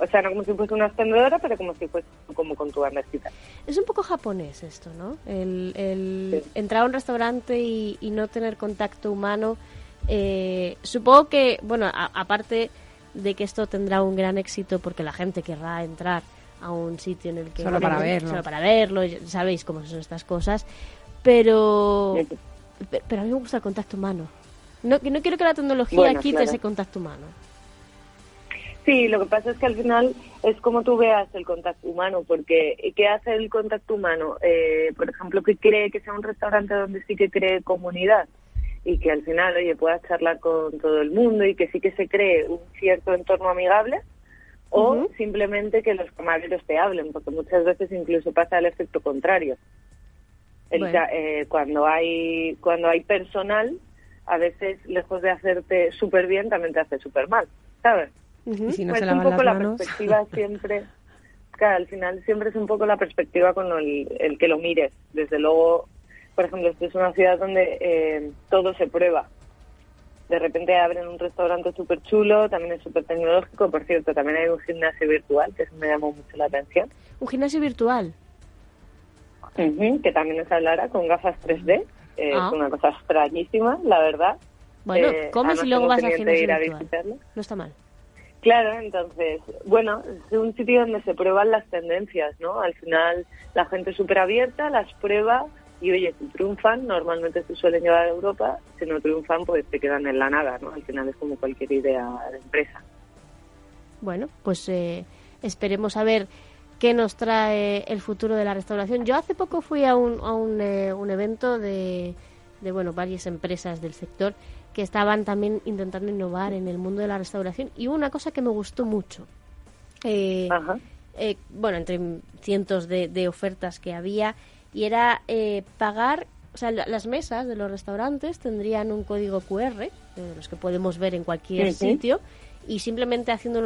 o sea, no como si fuese una expendedora, pero como si fuese como con tu bandejita. Es un poco japonés esto, ¿no? El, el sí. entrar a un restaurante y, y, no tener contacto humano. Eh, supongo que, bueno, a, aparte de que esto tendrá un gran éxito porque la gente querrá entrar a un sitio en el que... Solo para verlo. Solo para verlo, sabéis cómo son estas cosas. Pero, pero a mí me gusta el contacto humano. No, no quiero que la tecnología bueno, quite claro. ese contacto humano. Sí, lo que pasa es que al final es como tú veas el contacto humano, porque ¿qué hace el contacto humano? Eh, por ejemplo, que cree que sea un restaurante donde sí que cree comunidad y que al final, oye, puedas charlar con todo el mundo y que sí que se cree un cierto entorno amigable, o uh -huh. simplemente que los camareros te hablen, porque muchas veces incluso pasa el efecto contrario. El, bueno. eh, cuando hay cuando hay personal, a veces lejos de hacerte súper bien, también te hace súper mal, ¿sabes? Uh -huh. Y si no pues se un lavan poco las la perspectiva siempre, claro, al final siempre es un poco la perspectiva con el, el que lo mires. Desde luego, por ejemplo, esto es una ciudad donde eh, todo se prueba. De repente abren un restaurante súper chulo, también es súper tecnológico. Por cierto, también hay un gimnasio virtual, que eso me llamó mucho la atención. ¿Un gimnasio virtual? Uh -huh, que también es hablará con gafas 3D. Eh, ah. Es una cosa extrañísima, la verdad. Bueno, eh, comes y luego vas al gimnasio ir a visitarlo. No está mal. Claro, entonces, bueno, es un sitio donde se prueban las tendencias, ¿no? Al final la gente es súper abierta, las prueba y oye, si triunfan, normalmente se suelen llevar a Europa, si no triunfan, pues te quedan en la nada, ¿no? Al final es como cualquier idea de empresa. Bueno, pues eh, esperemos a ver qué nos trae el futuro de la restauración. Yo hace poco fui a un, a un, eh, un evento de, de, bueno, varias empresas del sector que estaban también intentando innovar en el mundo de la restauración y una cosa que me gustó mucho. Eh, eh, bueno, entre cientos de, de, ofertas que había y era eh, pagar, o sea, las mesas de los restaurantes tendrían un código QR, de los que podemos ver en cualquier Sí, sí. sitio, y simplemente haciendo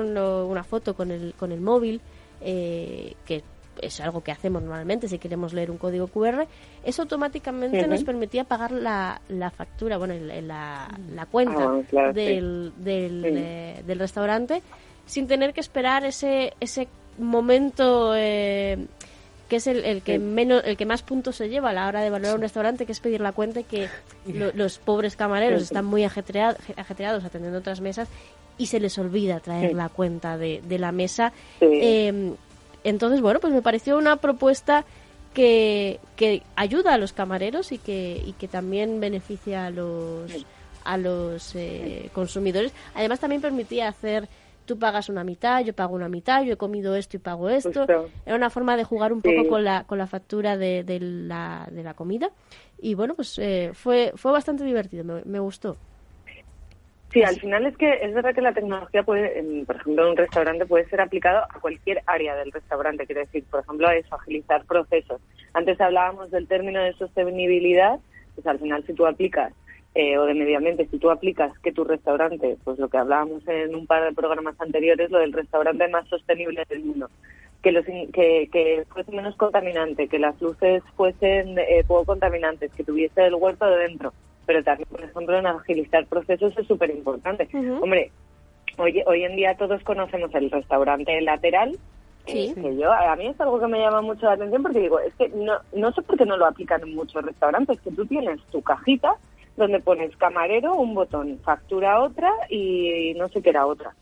una, foto con el, con el móvil, eh, que es algo que hacemos normalmente si queremos leer un código QR, eso automáticamente nos permitía pagar la, la factura, bueno, la, la cuenta Ah, claro, del, del, eh, del restaurante sin tener que esperar ese, ese momento eh, que es el, el que Sí. menos el que más puntos se lleva a la hora de valorar un restaurante que es pedir la cuenta y que lo- los pobres camareros están muy ajetreados, ajetreados atendiendo otras mesas y se les olvida traer Sí. la cuenta de, de la mesa Sí. eh, entonces, bueno, pues me pareció una propuesta que, que ayuda a los camareros y que, y que también beneficia a los, a los eh, consumidores. Además, también permitía hacer, tú pagas una mitad, yo pago una mitad, yo he comido esto y pago esto. Justo. Era una forma de jugar un Sí. poco con la, con la factura de, de la, de la comida. Y bueno, pues eh, fue, fue bastante divertido, me, me gustó. Sí, al final es que es verdad que la tecnología puede, en- por ejemplo, en un restaurante puede ser aplicado a cualquier área del restaurante. Quiero decir, por ejemplo, a eso, agilizar procesos. Antes hablábamos del término de sostenibilidad, pues al final si tú aplicas, eh, o de medio ambiente, si tú aplicas que tu restaurante, pues lo que hablábamos en un par de programas anteriores, lo del restaurante más sostenible del mundo, que, los, in- que, que fuese menos contaminante, que las luces fuesen eh, poco contaminantes, que tuviese el huerto de dentro, pero también, por ejemplo, en agilizar procesos es súper importante. Hombre, hoy, hoy en día todos conocemos el restaurante lateral, Sí. eh, que yo, a mí es algo que me llama mucho la atención porque digo, es que no, no sé por qué no lo aplican en muchos restaurantes, que tú tienes tu cajita donde pones camarero, un botón, factura otra y no sé qué era otra.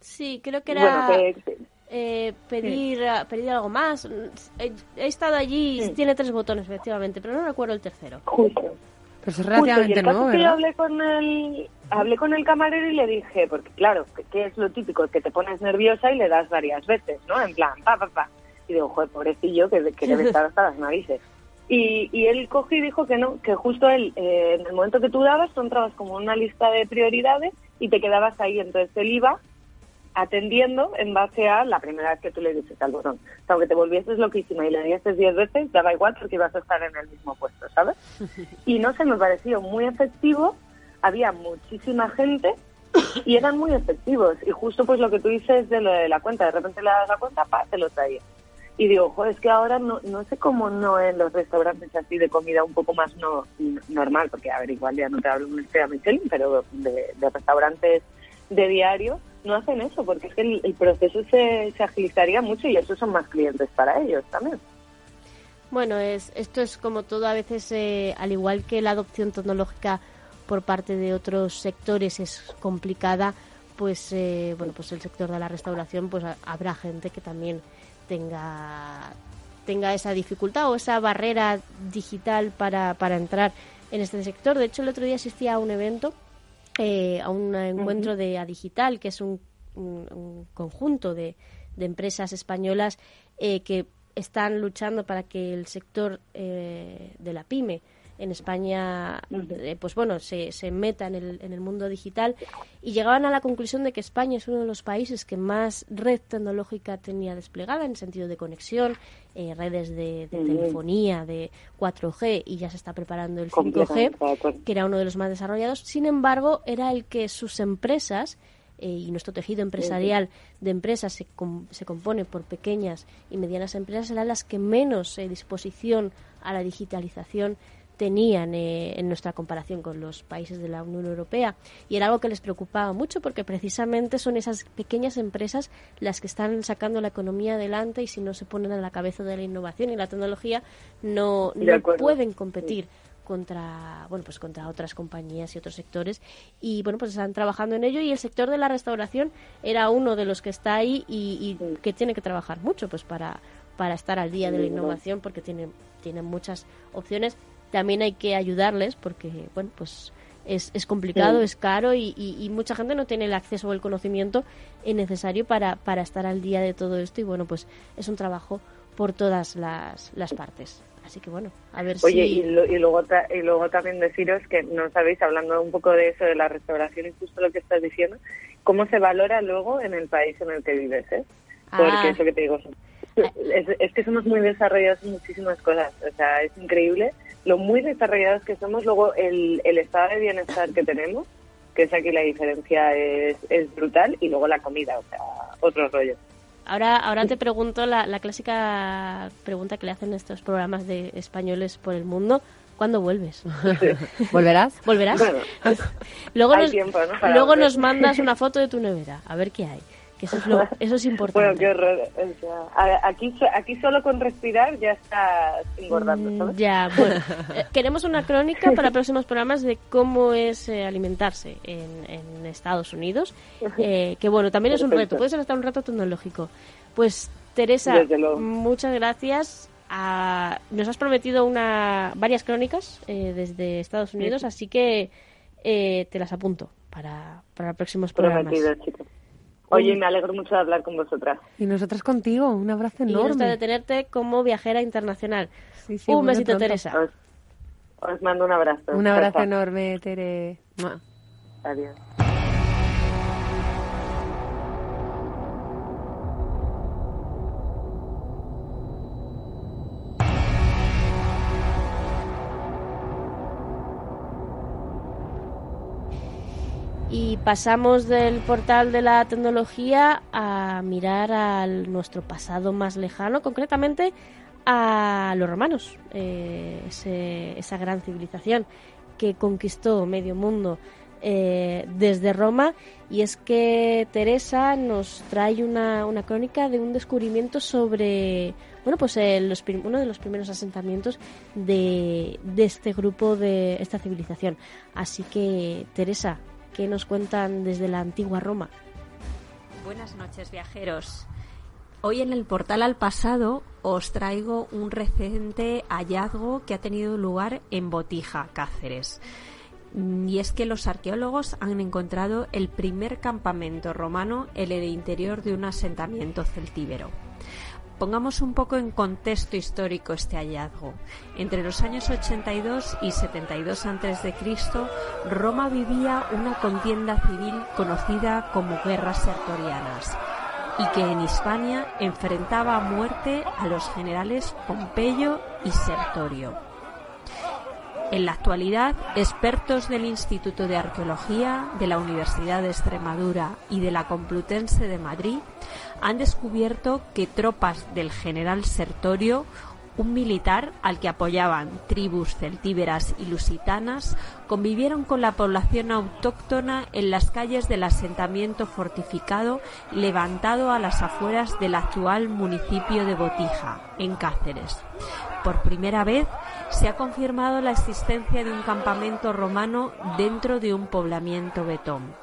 Sí, creo que era... Bueno, que, eh, pedir, ah, pedir algo más. He, he estado allí y Sí. tiene tres botones, efectivamente, pero no recuerdo el tercero. justo. Pero eso es relativamente nuevo, es que yo ¿verdad? hablé con el hablé con el camarero y le dije, porque claro, que, que es lo típico, que te pones nerviosa y le das varias veces, ¿no? En plan, pa, pa, pa. Y digo, joder, pobrecillo, que, que debe estar hasta las narices. Y, y él cogió y dijo que no, que justo él, eh, en el momento que tú dabas, tú entrabas como una lista de prioridades y te quedabas ahí. Entonces él iba atendiendo en base a la primera vez que tú le dices al botón. O sea, aunque te volvieses loquísima y le dieses diez veces, daba igual porque ibas a estar en el mismo puesto, ¿sabes? Y no se me pareció muy efectivo, había muchísima gente y eran muy efectivos. Y justo pues lo que tú dices de lo de la cuenta, de repente le das la cuenta, pa, te lo traía. Y digo, joder, es que ahora no, no sé cómo no en los restaurantes así de comida un poco más no normal, porque a ver, igual ya no te hablo de estrella Michelin, pero de, de restaurantes de diario, no hacen eso, porque es que el, proceso se, se, agilizaría mucho y esos son más clientes para ellos también. Bueno, es, esto es como todo, a veces, eh, al igual que la adopción tecnológica por parte de otros sectores es complicada, pues eh, bueno, pues el sector de la restauración, pues habrá gente que también tenga tenga esa dificultad o esa barrera digital para, para entrar en este sector. De hecho, el otro día asistía a un evento eh, a un encuentro de A Digital, que es un, conjunto de, empresas españolas eh, que están luchando para que el sector eh, de la pyme en España, eh, pues bueno, se, se meta en el, en el mundo digital. Y llegaban a la conclusión de que España es uno de los países que más red tecnológica tenía desplegada en sentido de conexión, eh, redes de, telefonía, de 4G y ya se está preparando el 5G, que era uno de los más desarrollados. Sin embargo, era el que sus empresas eh, y nuestro tejido empresarial de empresas se, se, compone por pequeñas y medianas empresas, eran las que menos disposición a la digitalización tenían eh, en nuestra comparación con los países de la Unión Europea. Y era algo que les preocupaba mucho porque precisamente son esas pequeñas empresas las que están sacando la economía adelante y si no se ponen a la cabeza de la innovación y la tecnología no, no pueden competir. contra bueno pues contra otras compañías y otros sectores. Y bueno pues están trabajando en ello y el sector de la restauración era uno de los que está ahí y, que tiene que trabajar mucho pues para para estar al día de la innovación porque tiene tiene muchas opciones también hay que ayudarles porque, bueno, pues es, es complicado, es caro y, y, mucha gente no tiene el acceso o el conocimiento necesario para, para estar al día de todo esto y, bueno, pues es un trabajo por todas las, las partes. Así que bueno, a ver Oye, si... y, y, luego, y luego también deciros que no sabéis, hablando un poco de eso, de la restauración y justo lo que estás diciendo, cómo se valora luego en el país en el que vives, ¿eh? Porque ah. eso que te digo, es, es que somos muy desarrollados en muchísimas cosas, o sea, es increíble lo muy desarrollados que somos, luego el, el estado de bienestar que tenemos, que es aquí la diferencia es, es brutal, y luego la comida, o sea, otro rollo. Ahora, ahora te pregunto la, la clásica pregunta que le hacen estos programas de españoles por el mundo. ¿Cuándo vuelves? ¿Volverás? ¿Volverás? luego nos, luego nos mandas una foto de tu nevera, a ver qué hay eso es, lo, eso es importante. Bueno, qué horror. aquí, aquí solo con respirar ya está engordando, mm, Ya, bueno. Eh, queremos una crónica para próximos programas de cómo es eh, alimentarse en, en, Estados Unidos, eh, que bueno, también es un reto, puede ser hasta un reto tecnológico. Pues Teresa, muchas gracias. Ah, nos has prometido una varias crónicas desde Estados Unidos, así que te las apunto para, para próximos programas. Prometido, Oye, me alegro mucho de hablar con vosotras. Y nosotras contigo, un abrazo enorme. Y de tenerte como viajera internacional. un besito, Teresa. Os, mando un abrazo. Un abrazo enorme, Tere. Adiós. Y pasamos del portal de la tecnología a mirar a nuestro pasado más lejano, concretamente a los romanos, eh, esa gran civilización que conquistó medio mundo eh, desde Roma. Y es que Teresa nos trae una, una crónica de un descubrimiento sobre bueno pues los, uno de los primeros asentamientos de, de este grupo de esta civilización. Así que Teresa ¿Qué nos cuentan desde la antigua Roma? Buenas noches, viajeros. Hoy en el portal al pasado os traigo un reciente hallazgo que ha tenido lugar en Botija, Cáceres. Y es que los arqueólogos han encontrado el primer campamento romano en el interior de un asentamiento celtíbero. Pongamos un poco en contexto histórico este hallazgo. Entre los años 82 y 72 a.C., Roma vivía una contienda civil conocida como guerras sertorianas y que en Hispania enfrentaba a muerte a los generales Pompeyo y Sertorio. En la actualidad, expertos del Instituto de Arqueología de la Universidad de Extremadura y de la Complutense de Madrid han descubierto que tropas del general Sertorio, un militar al que apoyaban tribus celtíberas y lusitanas, convivieron con la población autóctona en las calles del asentamiento fortificado levantado a las afueras del actual municipio de Botija, en Cáceres. Por primera vez se ha confirmado la existencia de un campamento romano dentro de un poblamiento betón,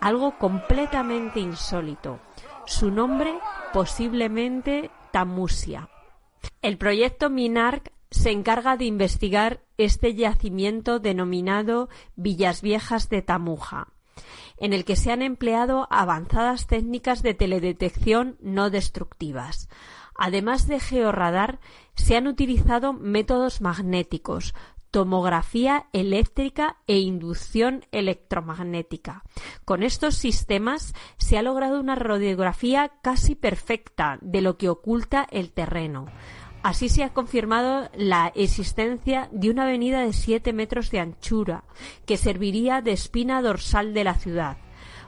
algo completamente insólito. Su nombre posiblemente Tamusia. El proyecto Minarc se encarga de investigar este yacimiento denominado Villas Viejas de Tamuja, en el que se han empleado avanzadas técnicas de teledetección no destructivas. Además de georradar, se han utilizado métodos magnéticos, tomografía eléctrica e inducción electromagnética. Con estos sistemas se ha logrado una radiografía casi perfecta de lo que oculta el terreno. Así se ha confirmado la existencia de una avenida de 7 metros de anchura que serviría de espina dorsal de la ciudad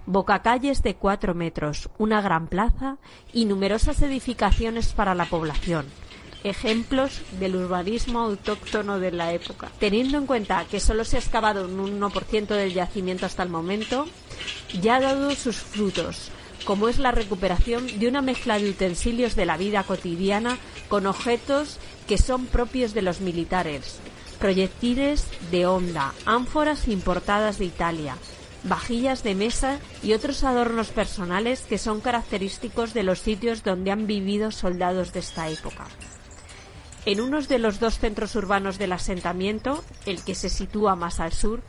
bocacalles de cuatro metros, una gran plaza y numerosas edificaciones para la población ejemplos del urbanismo autóctono de la época. Teniendo en cuenta que solo se ha excavado un 1% del yacimiento hasta el momento, ya ha dado sus frutos, como es la recuperación de una mezcla de utensilios de la vida cotidiana con objetos que son propios de los militares, proyectiles de onda, ánforas importadas de Italia, vajillas de mesa y otros adornos personales que son característicos de los sitios donde han vivido soldados de esta época. En uno de los dos centros urbanos del asentamiento, el que se sitúa más al sur,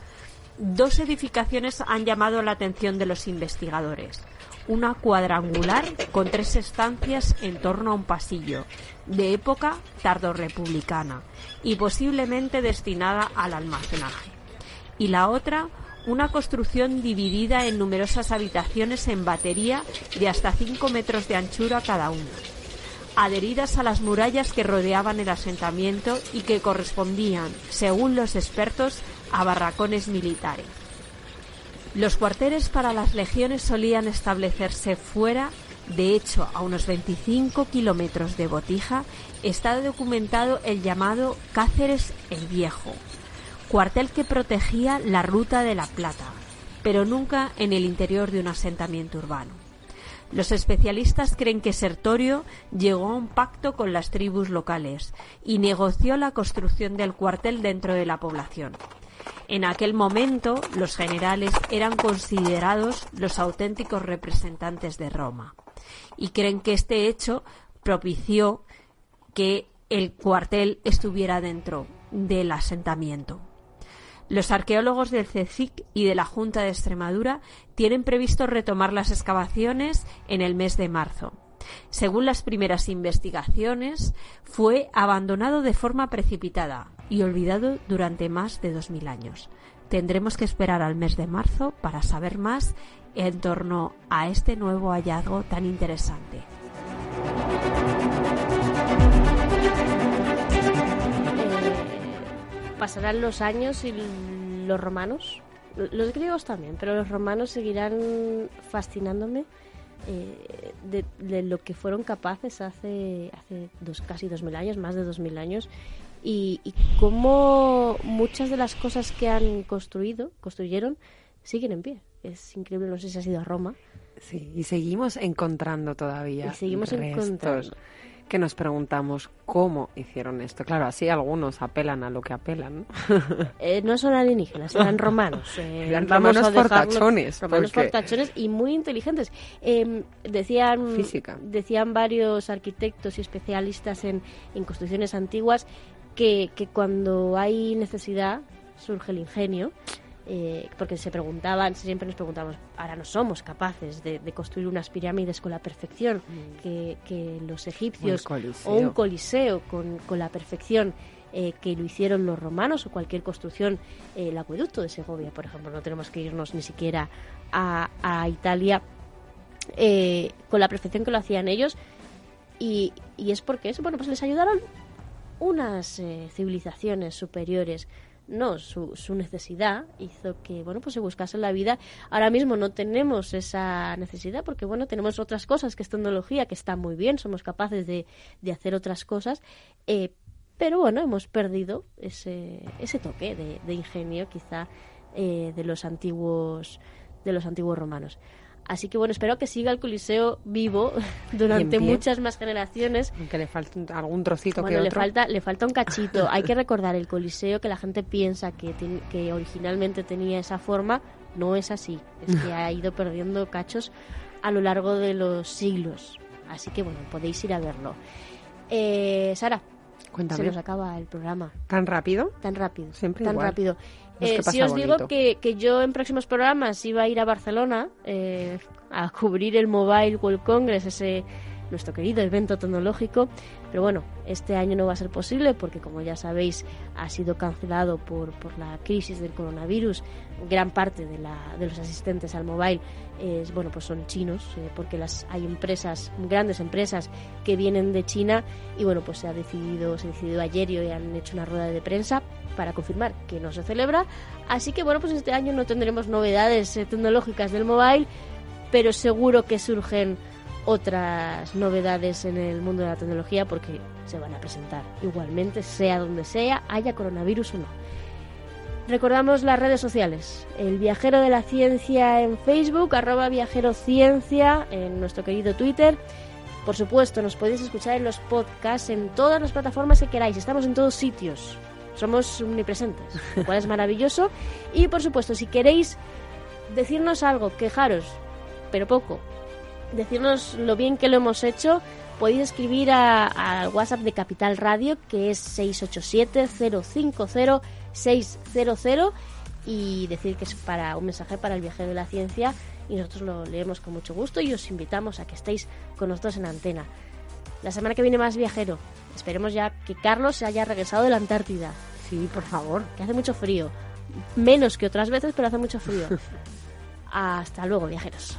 dos edificaciones han llamado la atención de los investigadores. Una cuadrangular con tres estancias en torno a un pasillo, de época tardorrepublicana y posiblemente destinada al almacenaje. Y la otra, una construcción dividida en numerosas habitaciones en batería de hasta 5 metros de anchura cada una, adheridas a las murallas que rodeaban el asentamiento y que correspondían, según los expertos, a barracones militares. Los cuarteles para las legiones solían establecerse fuera, de hecho, a unos 25 kilómetros de Botija, está documentado el llamado Cáceres el Viejo, cuartel que protegía la ruta de la Plata, pero nunca en el interior de un asentamiento urbano. Los especialistas creen que Sertorio llegó a un pacto con las tribus locales y negoció la construcción del cuartel dentro de la población. En aquel momento, los generales eran considerados los auténticos representantes de Roma y creen que este hecho propició que el cuartel estuviera dentro del asentamiento. Los arqueólogos del CECIC y de la Junta de Extremadura tienen previsto retomar las excavaciones en el mes de marzo. Según las primeras investigaciones, fue abandonado de forma precipitada y olvidado durante más de 2.000 años. Tendremos que esperar al mes de marzo para saber más en torno a este nuevo hallazgo tan interesante. Pasarán los años y los romanos, los griegos también, pero los romanos seguirán fascinándome eh, de, lo que fueron capaces hace, hace dos, casi dos mil años, más de dos mil años, y, y cómo muchas de las cosas que han construido, construyeron, siguen en pie. Es increíble, no sé si ha sido a Roma. Sí, y seguimos encontrando todavía. Y seguimos encontrando que nos preguntamos cómo hicieron esto. Claro, así algunos apelan a lo que apelan. ¿no? Eh, no son alienígenas, eran romanos. Eh, eran romanos portachones. Romanos portachones y muy inteligentes. Em, decían, Física. decían varios arquitectos y especialistas en, en construcciones antiguas que, que cuando hay necesidad surge el ingenio eh, porque se preguntaban, siempre nos preguntamos, ahora no somos capaces de, construir unas pirámides con la perfección mm. que, los egipcios o un coliseo con, con la perfección eh, que lo hicieron los romanos o cualquier construcción, eh, el acueducto de Segovia, por ejemplo, no tenemos que irnos ni siquiera a, a Italia eh, con la perfección que lo hacían ellos. Y, y, es porque eso, bueno, pues les ayudaron unas civilizaciones superiores no, su, necesidad hizo que, bueno, pues se buscase la vida. Ahora mismo no tenemos esa necesidad porque, bueno, tenemos otras cosas que es tecnología, que está muy bien, somos capaces de, de hacer otras cosas, eh, pero bueno, hemos perdido ese, ese toque de, ingenio quizá eh, de los antiguos de los antiguos romanos. Así que bueno, espero que siga el Coliseo vivo durante muchas más generaciones. Aunque le falta algún trocito que otro. Le falta, le falta un cachito. Hay que recordar el Coliseo que la gente piensa que, que originalmente tenía esa forma. No es así. Es que ha ido perdiendo cachos a lo largo de los siglos. Así que bueno, podéis ir a verlo. Eh, Sara, se nos acaba el programa. ¿Tan rápido? Tan rápido. Siempre Tan rápido. Eh, si os digo que, que, yo en próximos programas iba a ir a Barcelona eh, a cubrir el Mobile World Congress, ese nuestro querido evento tecnológico. Pero bueno, este año no va a ser posible porque, como ya sabéis, ha sido cancelado por, por la crisis del coronavirus. Gran parte de, la, de los asistentes al mobile es, bueno, pues son chinos, eh, porque las, hay empresas, grandes empresas que vienen de China y bueno, pues se ha decidido, se decidió ayer y hoy han hecho una rueda de prensa para confirmar que no se celebra. Así que bueno, pues este año no tendremos novedades eh, tecnológicas del mobile, pero seguro que surgen otras novedades en el mundo de la tecnología porque se van a presentar igualmente, sea donde sea, haya coronavirus o no. Recordamos las redes sociales, el viajero de la ciencia en Facebook, arroba viajero ciencia en nuestro querido Twitter. Por supuesto, nos podéis escuchar en los podcasts en todas las plataformas que queráis, estamos en todos sitios, somos omnipresentes, lo cual es maravilloso. Y por supuesto, si queréis decirnos algo, quejaros, pero poco, decirnos lo bien que lo hemos hecho, podéis escribir al WhatsApp de Capital Radio, que es 687-050-600, y decir que es para un mensaje para el viajero de la ciencia, y nosotros lo leemos con mucho gusto y os invitamos a que estéis con nosotros en antena. La semana que viene más viajero. Esperemos ya que Carlos se haya regresado de la Antártida. Sí, por favor. Que hace mucho frío. Menos que otras veces, pero hace mucho frío. Hasta luego, viajeros.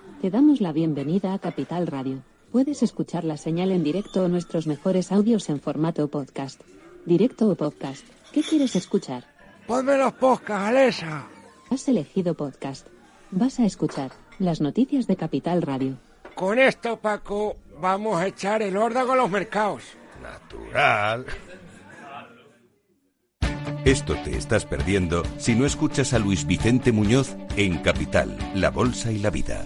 Te damos la bienvenida a Capital Radio. Puedes escuchar la señal en directo o nuestros mejores audios en formato podcast. Directo o podcast. ¿Qué quieres escuchar? Ponme los podcasts, Alexa. Has elegido podcast. Vas a escuchar las noticias de Capital Radio. Con esto, Paco, vamos a echar el órdago a los mercados. Natural. Esto te estás perdiendo si no escuchas a Luis Vicente Muñoz en Capital, La Bolsa y la Vida